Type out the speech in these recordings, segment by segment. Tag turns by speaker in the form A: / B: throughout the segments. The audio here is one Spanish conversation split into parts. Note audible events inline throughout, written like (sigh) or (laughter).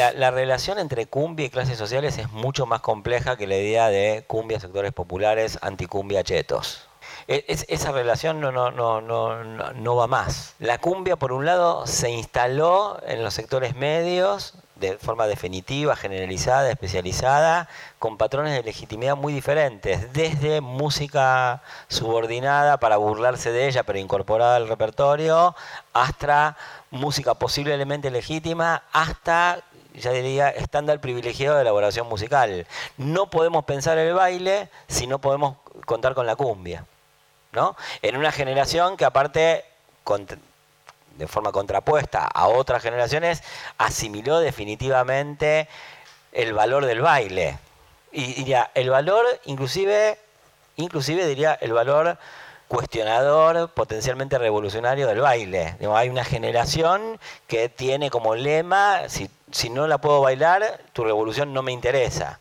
A: la, la relación entre cumbia y clases sociales es mucho más compleja que la idea de cumbia sectores populares, anticumbia chetos. E- es- esa relación no- no va más. La cumbia, por un lado, se instaló en los sectores medios de forma definitiva, generalizada, especializada, con patrones de legitimidad muy diferentes, desde música subordinada para burlarse de ella, pero incorporada al repertorio, hasta música posiblemente legítima, hasta ya diría, estándar privilegiado de elaboración musical. No podemos pensar el baile si no podemos contar con la cumbia. ¿no? En una generación que aparte, de forma contrapuesta a otras generaciones, asimiló definitivamente el valor del baile. Y diría, el valor inclusive, inclusive diría, el valor cuestionador, potencialmente revolucionario del baile. Hay una generación que tiene como lema, si no la puedo bailar, tu revolución no me interesa.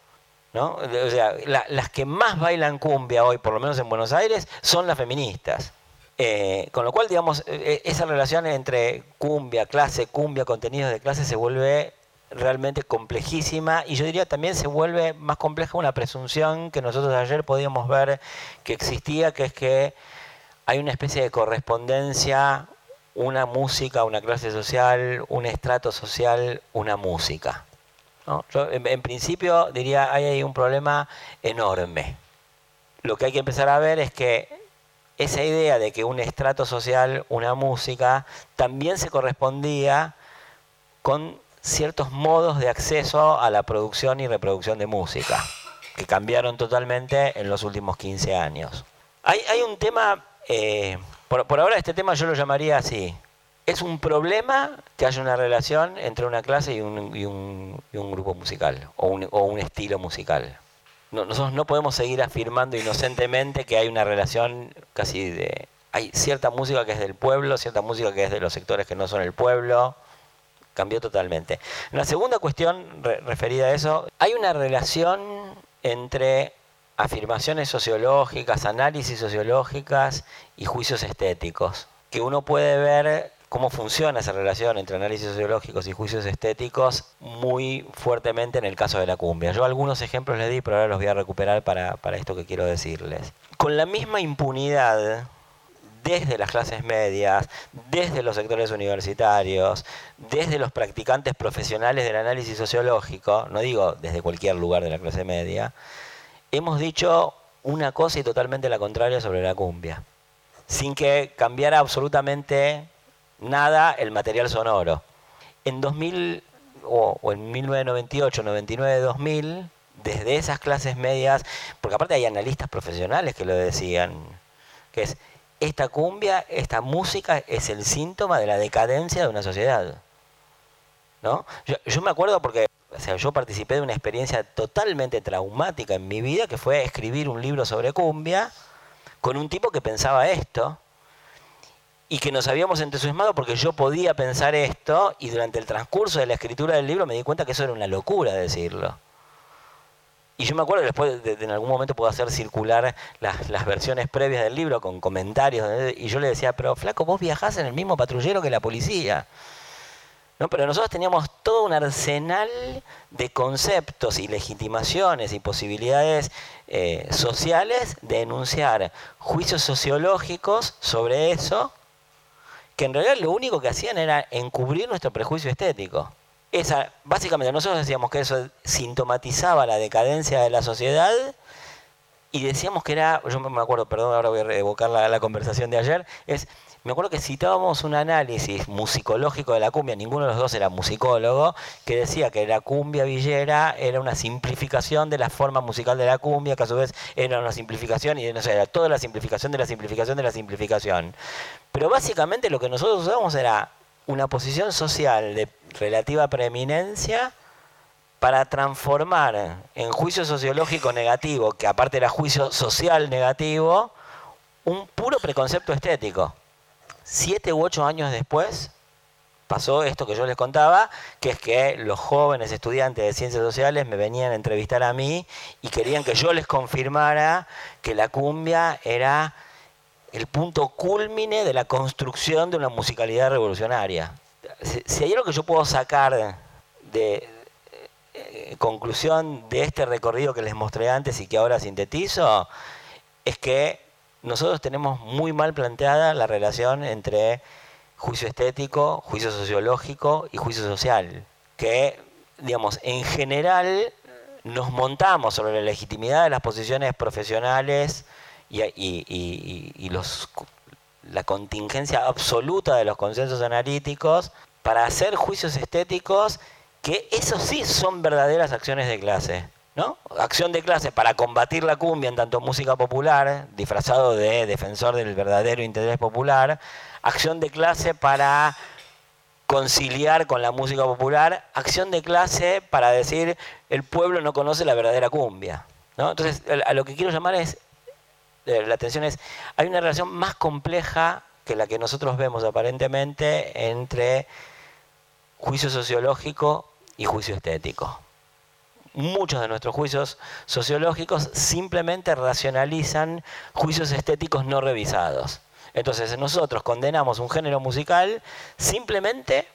A: ¿no? O sea, la- las que más bailan cumbia hoy, por lo menos en Buenos Aires, son las feministas. Eh, con lo cual, digamos, eh, esa relación entre cumbia, clase, cumbia, contenidos de clase se vuelve realmente complejísima y yo diría también se vuelve más compleja una presunción que nosotros ayer podíamos ver que existía, que es que hay una especie de correspondencia, una música, una clase social, un estrato social, una música. en, principio diría, hay ahí un problema enorme. Lo que hay que empezar a ver es que esa idea de que un estrato social, una música, también se correspondía con ciertos modos de acceso a la producción y reproducción de música, que cambiaron totalmente en los últimos 15 años. Hay, hay un tema, eh, por, ahora este tema yo lo llamaría así, es un problema que haya una relación entre una clase y un, grupo musical o un, estilo musical. No- nosotros no podemos seguir afirmando inocentemente que hay una relación casi de... Hay cierta música que es del pueblo, cierta música que es de los sectores que no son el pueblo. Cambió totalmente. La segunda cuestión re- referida a eso, hay una relación entre afirmaciones sociológicas, análisis sociológicas y juicios estéticos, que uno puede ver cómo funciona esa relación entre análisis sociológicos y juicios estéticos muy fuertemente en el caso de la cumbia. Yo algunos ejemplos les di, pero ahora los voy a recuperar para, para esto que quiero decirles. Con la misma impunidad desde las clases medias, desde los sectores universitarios, desde los practicantes profesionales del análisis sociológico, no digo desde cualquier lugar de la clase media, hemos dicho una cosa y totalmente la contraria sobre la cumbia, sin que cambiara absolutamente nada el material sonoro. En 2000 o, en 1998, 99, 2000, desde esas clases medias, porque aparte hay analistas profesionales que lo decían, que es esta cumbia, esta música es el síntoma de la decadencia de una sociedad. ¿no? Yo me acuerdo porque o sea, yo participé de una experiencia totalmente traumática en mi vida, que fue escribir un libro sobre cumbia con un tipo que pensaba esto y que nos habíamos entusiasmado porque yo podía pensar esto y durante el transcurso de la escritura del libro me di cuenta que eso era una locura decirlo. Y yo me acuerdo que después de, de en algún momento puedo hacer circular las, las versiones previas del libro con comentarios y yo le decía, pero flaco, vos viajás en el mismo patrullero que la policía. ¿No? Pero nosotros teníamos todo un arsenal de conceptos y legitimaciones y posibilidades eh, sociales de enunciar juicios sociológicos sobre eso, que en realidad lo único que hacían era encubrir nuestro prejuicio estético. Básicamente nosotros decíamos que eso sintomatizaba la decadencia de la sociedad y decíamos que era, yo me acuerdo, perdón, ahora voy a evocar la, la conversación de ayer, es, me acuerdo que citábamos un análisis musicológico de la cumbia, ninguno de los dos era musicólogo, que decía que la cumbia villera era una simplificación de la forma musical de la cumbia, que a su vez era una simplificación y no sé, era toda la simplificación de la simplificación de la simplificación. Pero básicamente lo que nosotros usábamos era una posición social de relativa preeminencia para transformar en juicio sociológico negativo, que aparte era juicio social negativo, un puro preconcepto estético. Siete u ocho años después pasó esto que yo les contaba, que es que los jóvenes estudiantes de ciencias sociales me venían a entrevistar a mí y querían que yo les confirmara que la cumbia era el punto culmine de la construcción de una musicalidad revolucionaria. Si, hay algo que yo puedo sacar de, eh, conclusión de este recorrido que les mostré antes y que ahora sintetizo es que nosotros tenemos muy mal planteada la relación entre juicio estético, juicio sociológico y juicio social, que, digamos, en general nos montamos sobre la legitimidad de las posiciones profesionales y, la contingencia absoluta de los consensos analíticos para hacer juicios estéticos que esos sí son verdaderas acciones de clase. ¿no? Acción de clase para combatir la cumbia en tanto música popular, disfrazado de defensor del verdadero interés popular. Acción de clase para conciliar con la música popular. Acción de clase para decir el pueblo no conoce la verdadera cumbia. ¿no? Entonces, a lo que quiero llamar es, eh, la atención es, hay una relación más compleja que la que nosotros vemos aparentemente entre juicio sociológico y juicio estético. Muchos de nuestros juicios sociológicos simplemente racionalizan juicios estéticos no revisados. Entonces nosotros condenamos un género musical simplemente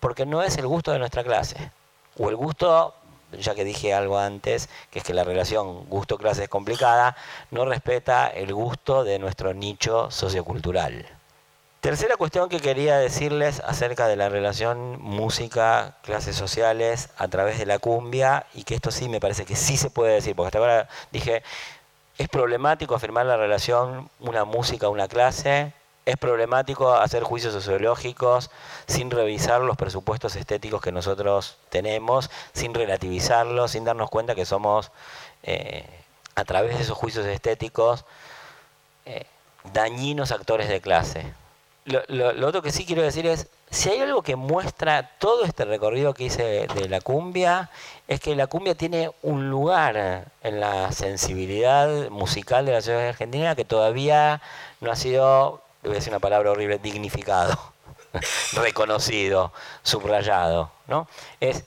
A: porque no es el gusto de nuestra clase. O el gusto, ya que dije algo antes, que es que la relación gusto-clase es complicada, no respeta el gusto de nuestro nicho sociocultural. Tercera cuestión que quería decirles acerca de la relación música, clases sociales a través de la cumbia, y que esto sí me parece que sí se puede decir, porque hasta ahora dije, es problemático afirmar la relación una música, una clase, es problemático hacer juicios sociológicos sin revisar los presupuestos estéticos que nosotros tenemos, sin relativizarlos, sin darnos cuenta que somos, eh, a través de esos juicios estéticos, eh, dañinos actores de clase lo, otro que sí quiero decir es, si hay algo que muestra todo este recorrido que hice de, la cumbia, es que la cumbia tiene un lugar en la sensibilidad musical de la ciudad argentina que todavía no ha sido, voy a decir una palabra horrible, dignificado, (laughs) reconocido, subrayado. ¿no? Es,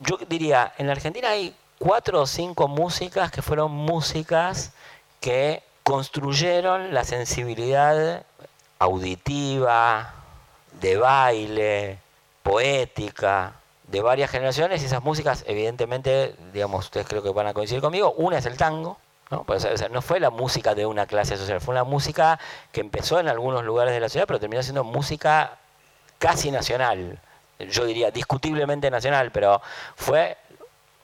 A: yo diría, en la Argentina hay cuatro o cinco músicas que fueron músicas que construyeron la sensibilidad auditiva, de baile, poética, de varias generaciones y esas músicas, evidentemente, digamos, ustedes creo que van a coincidir conmigo, una es el tango, ¿no? Pues, no fue la música de una clase social, fue una música que empezó en algunos lugares de la ciudad, pero terminó siendo música casi nacional, yo diría discutiblemente nacional, pero fue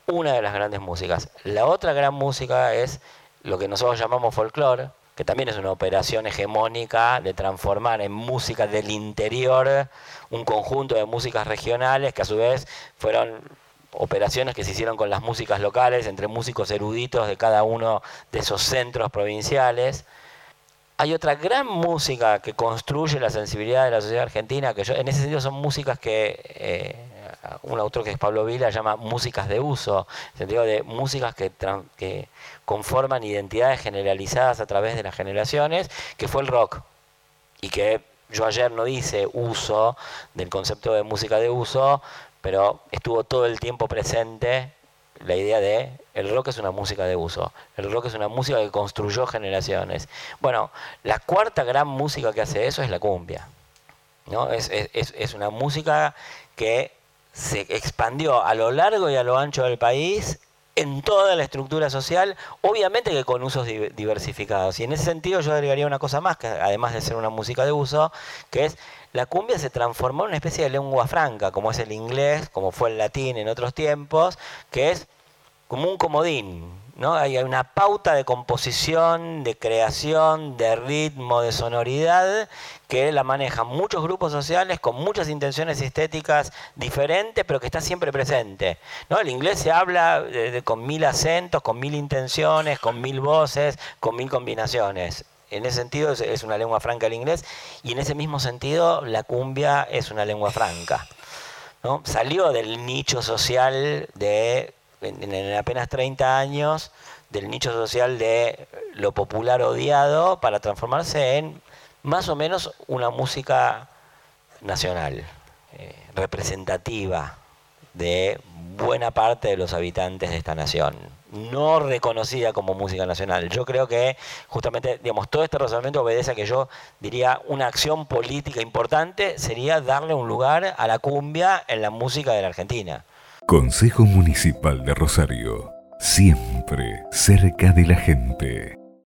A: una de las grandes músicas. La otra gran música es lo que nosotros llamamos folclore, que también es una operación hegemónica de transformar en música del interior un conjunto de músicas regionales que a su vez fueron operaciones que se hicieron con las músicas locales, entre músicos eruditos de cada uno de esos centros provinciales. Hay otra gran música que construye la sensibilidad de la sociedad argentina, que en ese sentido son músicas que eh, un autor que es Pablo Vila llama músicas de uso, en el sentido de músicas que, conforman identidades generalizadas a través de las generaciones, que fue el rock. Y que yo ayer no hice uso del concepto de música de uso, pero estuvo todo el tiempo presente la idea de el rock es una música de uso, el rock es una música que construyó generaciones. Bueno, la cuarta gran música que hace eso es la cumbia. ¿no? Es, es una música que se expandió a lo largo y a lo ancho del país en toda la estructura social, obviamente que con usos diversificados. Y en ese sentido yo agregaría una cosa más, que además de ser una música de uso, que es la cumbia se transformó en una especie de lengua franca, como es el inglés, como fue el latín en otros tiempos, que es como un comodín, ¿no? Hay una pauta de composición, de creación, de ritmo, de sonoridad que la manejan muchos grupos sociales con muchas intenciones estéticas diferentes, pero que está siempre presente. ¿no? El inglés se habla con mil acentos, con mil intenciones, con mil voces, con mil combinaciones. En ese sentido es, una lengua franca el inglés y en ese mismo sentido la cumbia es una lengua franca. Salió del nicho social de en, apenas 30 años del nicho social de lo popular odiado para transformarse en más o menos una música nacional, eh, representativa de buena parte de los habitantes de esta nación, no reconocida como música nacional. Yo creo que justamente, digamos, todo este razonamiento obedece a que yo diría una acción política importante sería darle un lugar a la cumbia en la música de la Argentina.
B: Consejo Municipal de Rosario, siempre cerca de la gente.